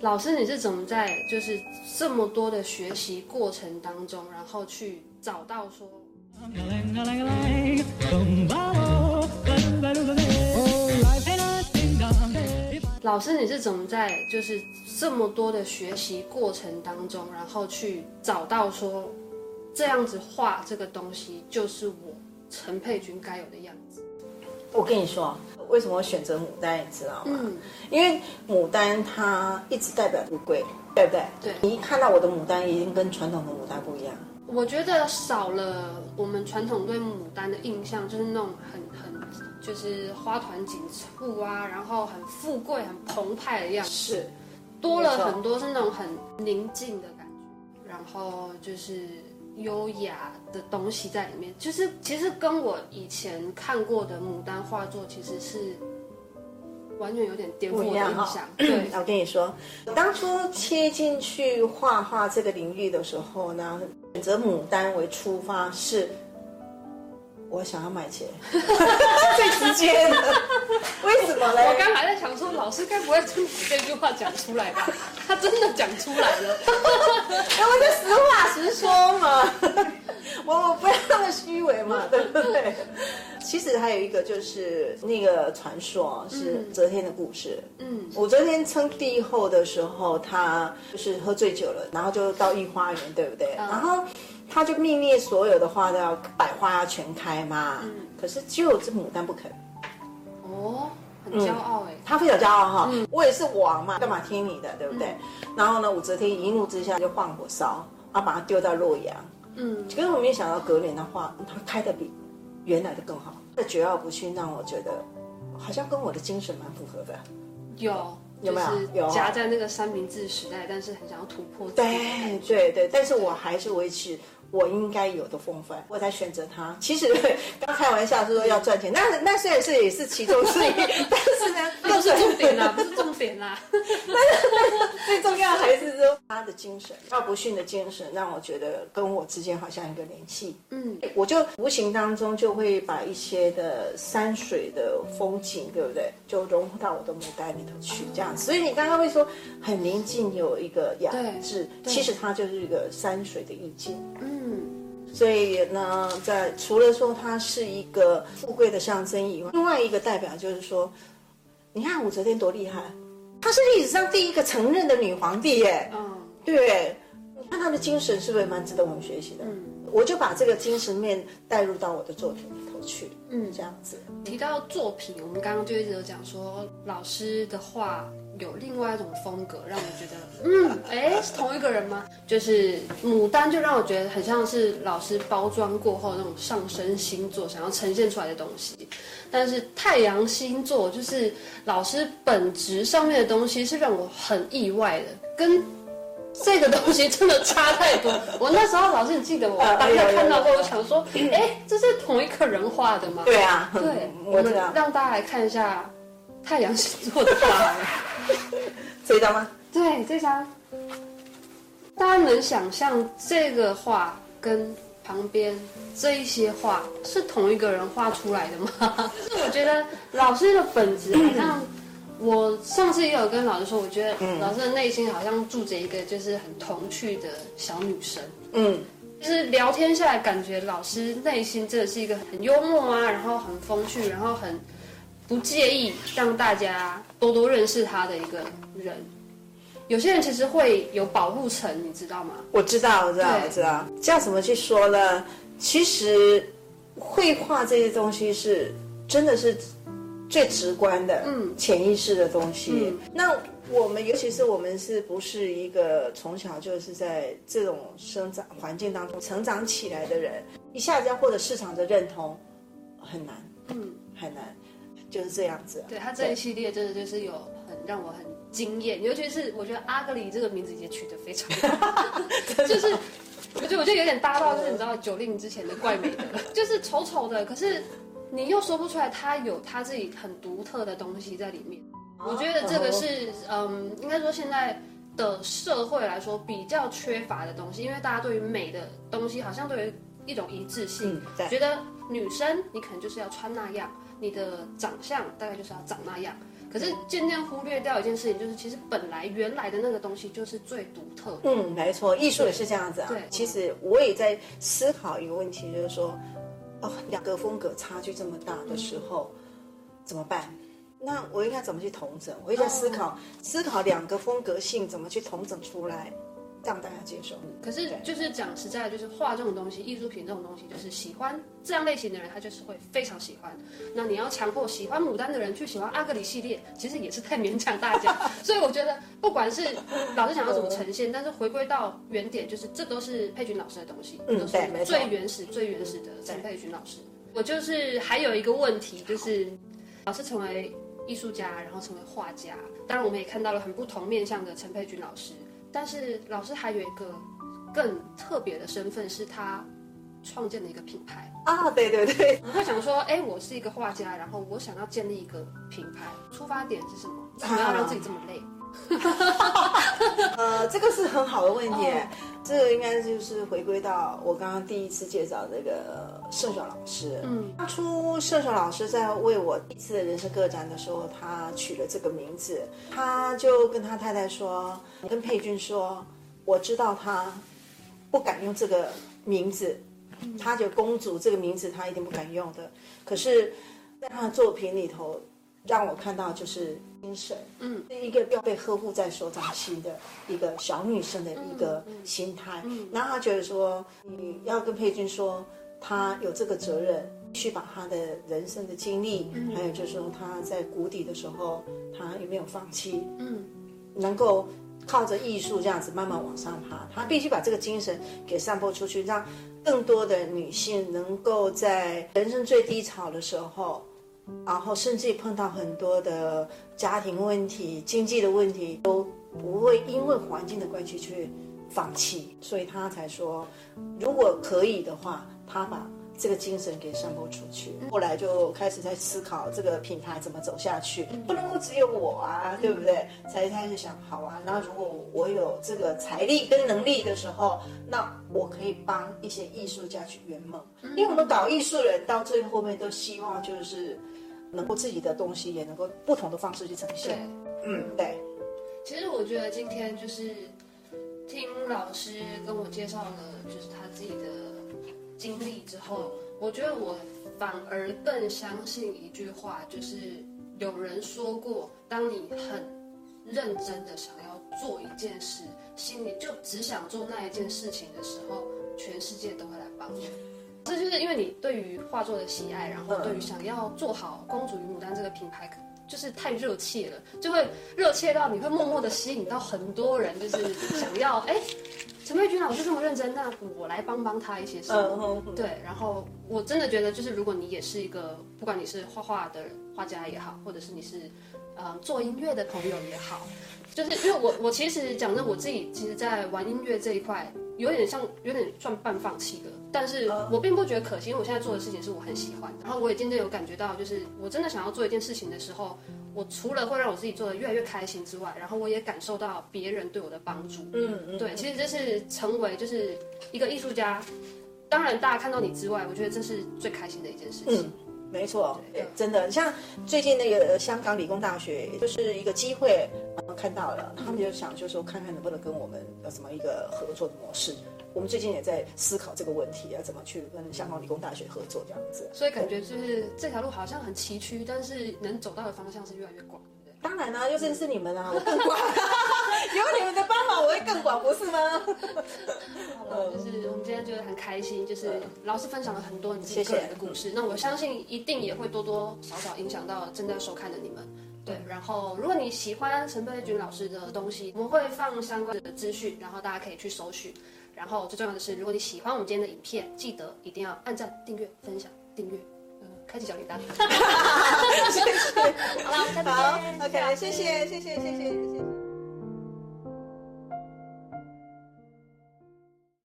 老师，你是怎么在就是这么多的学习过程当中，然后去找到说？老师，你是怎么在就是这么多的学习过程当中，然后去找到说这样子画这个东西就是我陈佩君该有的样子？我跟你说，为什么选择牡丹，你知道吗？嗯，因为牡丹它一直代表富贵，对不对？对。你一看到我的牡丹，已经跟传统的牡丹不一样。我觉得少了我们传统对牡丹的印象，就是那种很很就是花团锦簇啊，然后很富贵、很澎湃的样子。是，多了很多是那种很宁静的感觉，然后就是。优雅的东西在里面，就是其实跟我以前看过的牡丹画作其实是完全有点颠覆的印象。对，我跟你说，当初切进去画画这个领域的时候呢，选择牡丹为出发是。我想要买钱，最直接的。为什么嘞？我刚还在想说，老师该不会真把这句话讲出来吧？他真的讲出来了。那我就实话实说嘛，我我不要那么虚伪嘛，对不对？其实还有一个就是那个传说是则天的故事。嗯，武则天称帝后的时候，他就是喝醉酒了，然后就到御花园，对不对？嗯、然后。他就命令所有的花都要百花要全开嘛，嗯、可是只有这牡丹不肯。哦，很骄傲哎、嗯，他非常骄傲哈，嗯、我也是王嘛，干嘛听你的，对不对？嗯、然后呢，武则天一怒之下就放火烧，然后把他丢到洛阳。嗯，可是我没想到隔年的话，他开的比原来的更好。这桀骜不驯让我觉得好像跟我的精神蛮符合的。有。有没有有夹在那个三明治时代，但是很想要突破。对对对，但是我还是维持我应该有的风范，我才选择他。其实 刚开玩笑是说要赚钱，那那虽然是也是其中之一，但是呢，不是重点啦，不是重点啦。最重要还是说他的精神，桀骜不驯的精神，让我觉得跟我之间好像一个联系。嗯，我就无形当中就会把一些的山水的风景，对不对？就融入到我的牡丹里头去，这样。所以你刚刚会说很宁静，有一个雅致，其实它就是一个山水的意境。嗯，所以呢，在除了说它是一个富贵的象征以外，另外一个代表就是说，你看武则天多厉害，她是历史上第一个承认的女皇帝耶。嗯，对，你看她的精神是不是蛮值得我们学习的？嗯，我就把这个精神面带入到我的作品里头去。嗯，这样子。提到作品，我们刚刚就一直有讲说，老师的画。有另外一种风格，让我觉得，嗯，哎，是同一个人吗？就是牡丹，就让我觉得很像是老师包装过后那种上升星座想要呈现出来的东西。但是太阳星座，就是老师本质上面的东西，是让我很意外的，跟这个东西真的差太多。我那时候老师，你记得我当时看到过，我想说，哎，这是同一个人画的吗？对啊，对，我们让大家来看一下太阳星座的画。这张吗？对，这张。大家能想象这个画跟旁边这一些画是同一个人画出来的吗？就是我觉得老师的本质好像，我上次也有跟老师说，我觉得老师的内心好像住着一个就是很童趣的小女生。嗯，就是聊天下来，感觉老师内心真的是一个很幽默啊，然后很风趣，然后很。不介意让大家多多认识他的一个人，有些人其实会有保护层，你知道吗？我知道，我知道，我知道。这样怎么去说呢？其实，绘画这些东西是真的是最直观的，嗯，潜意识的东西。嗯、那我们，尤其是我们，是不是一个从小就是在这种生长环境当中成长起来的人，一下子要获得市场的认同很难，嗯，很难。就是这样子，对他这一系列真的就是有很让我很惊艳，尤其是我觉得阿格里这个名字也取得非常好，就是我觉得我觉得有点搭到就是你知道九令之前的怪美的，就是丑丑的，可是你又说不出来他有他自己很独特的东西在里面。我觉得这个是嗯，应该说现在的社会来说比较缺乏的东西，因为大家对于美的东西好像对于一种一致性，嗯、觉得女生你可能就是要穿那样。你的长相大概就是要长那样，可是渐渐忽略掉一件事情，就是其实本来原来的那个东西就是最独特的。嗯，没错，艺术也是这样子啊。对，其实我也在思考一个问题，就是说，哦，两个风格差距这么大的时候，嗯、怎么办？那我应该怎么去统整？我也在思考，哦、思考两个风格性怎么去统整出来。让大家接受。可是就是讲实在的，就是画这种东西，艺术品这种东西，就是喜欢这样类型的人，他就是会非常喜欢。那你要强迫喜欢牡丹的人去喜欢阿格里系列，其实也是太勉强大家。所以我觉得，不管是老师想要怎么呈现，但是回归到原点，就是这都是佩君老师的东西，嗯，都是最原始、最原始的陈佩君老师。我就是还有一个问题，就是老师成为艺术家，然后成为画家，当然我们也看到了很不同面向的陈佩君老师。但是老师还有一个更特别的身份，是他创建了一个品牌啊！对对对，他想说，哎，我是一个画家，然后我想要建立一个品牌，出发点是什么？为什么要让自己这么累？呃，这个是很好的问题，哦、这个应该就是回归到我刚刚第一次介绍那个射手老师。嗯，当初射手老师在为我第一次的人生个展的时候，他取了这个名字，他就跟他太太说，跟佩君说，我知道他不敢用这个名字，他就公主这个名字他一定不敢用的，可是，在他的作品里头。让我看到就是精神，嗯，是一个要被呵护在手掌心的一个小女生的一个心态。嗯，然后他觉得说，你要跟佩君说，她有这个责任，去把他的人生的经历，嗯，还有就是说他在谷底的时候，他有没有放弃？嗯，能够靠着艺术这样子慢慢往上爬，他必须把这个精神给散播出去，让更多的女性能够在人生最低潮的时候。然后甚至碰到很多的家庭问题、经济的问题，都不会因为环境的关系去放弃，所以他才说，如果可以的话，他把这个精神给散播出去。后来就开始在思考这个品牌怎么走下去，不能够只有我啊，对不对？才开始想，好啊，那如果我有这个财力跟能力的时候，那我可以帮一些艺术家去圆梦，因为我们搞艺术人到最后面都希望就是。能够自己的东西也能够不同的方式去呈现。对，嗯，对。其实我觉得今天就是听老师跟我介绍了，就是他自己的经历之后，我觉得我反而更相信一句话，就是有人说过，当你很认真的想要做一件事，心里就只想做那一件事情的时候，全世界都会来帮你。这就是因为你对于画作的喜爱，然后对于想要做好《公主与牡丹》这个品牌，就是太热切了，就会热切到你会默默的吸引到很多人，就是想要哎，陈佩君老师这么认真，那我来帮帮他一些事。对，然后我真的觉得，就是如果你也是一个，不管你是画画的画家也好，或者是你是嗯做音乐的朋友也好，就是因为我我其实讲真，我自己其实，在玩音乐这一块。有点像，有点算半放弃的，但是我并不觉得可惜，因为我现在做的事情是我很喜欢的。然后我也渐渐有感觉到，就是我真的想要做一件事情的时候，我除了会让我自己做的越来越开心之外，然后我也感受到别人对我的帮助。嗯嗯，对，其实这是成为就是一个艺术家。当然，大家看到你之外，我觉得这是最开心的一件事情。嗯没错，真的，像最近那个香港理工大学，就是一个机会，看到了，他们就想，就说看看能不能跟我们有什么一个合作的模式。我们最近也在思考这个问题，啊怎么去跟香港理工大学合作这样子。所以感觉就是这条路好像很崎岖，但是能走到的方向是越来越广。当然啦、啊，又认识你们啊，我更广，有你们的帮忙，我会更广，不是吗？好了，就是我们今天觉得很开心，就是老师分享了很多你自己个人的故事。那我相信一定也会多多少少影响到正在收看的你们。对，然后如果你喜欢陈佩君老师的东西，我们会放相关的资讯，然后大家可以去搜寻。然后最重要的是，如果你喜欢我们今天的影片，记得一定要按赞、订阅、分享、订阅。开启小铃铛，谢谢。好了，好，OK，谢谢，谢谢，谢谢，谢谢。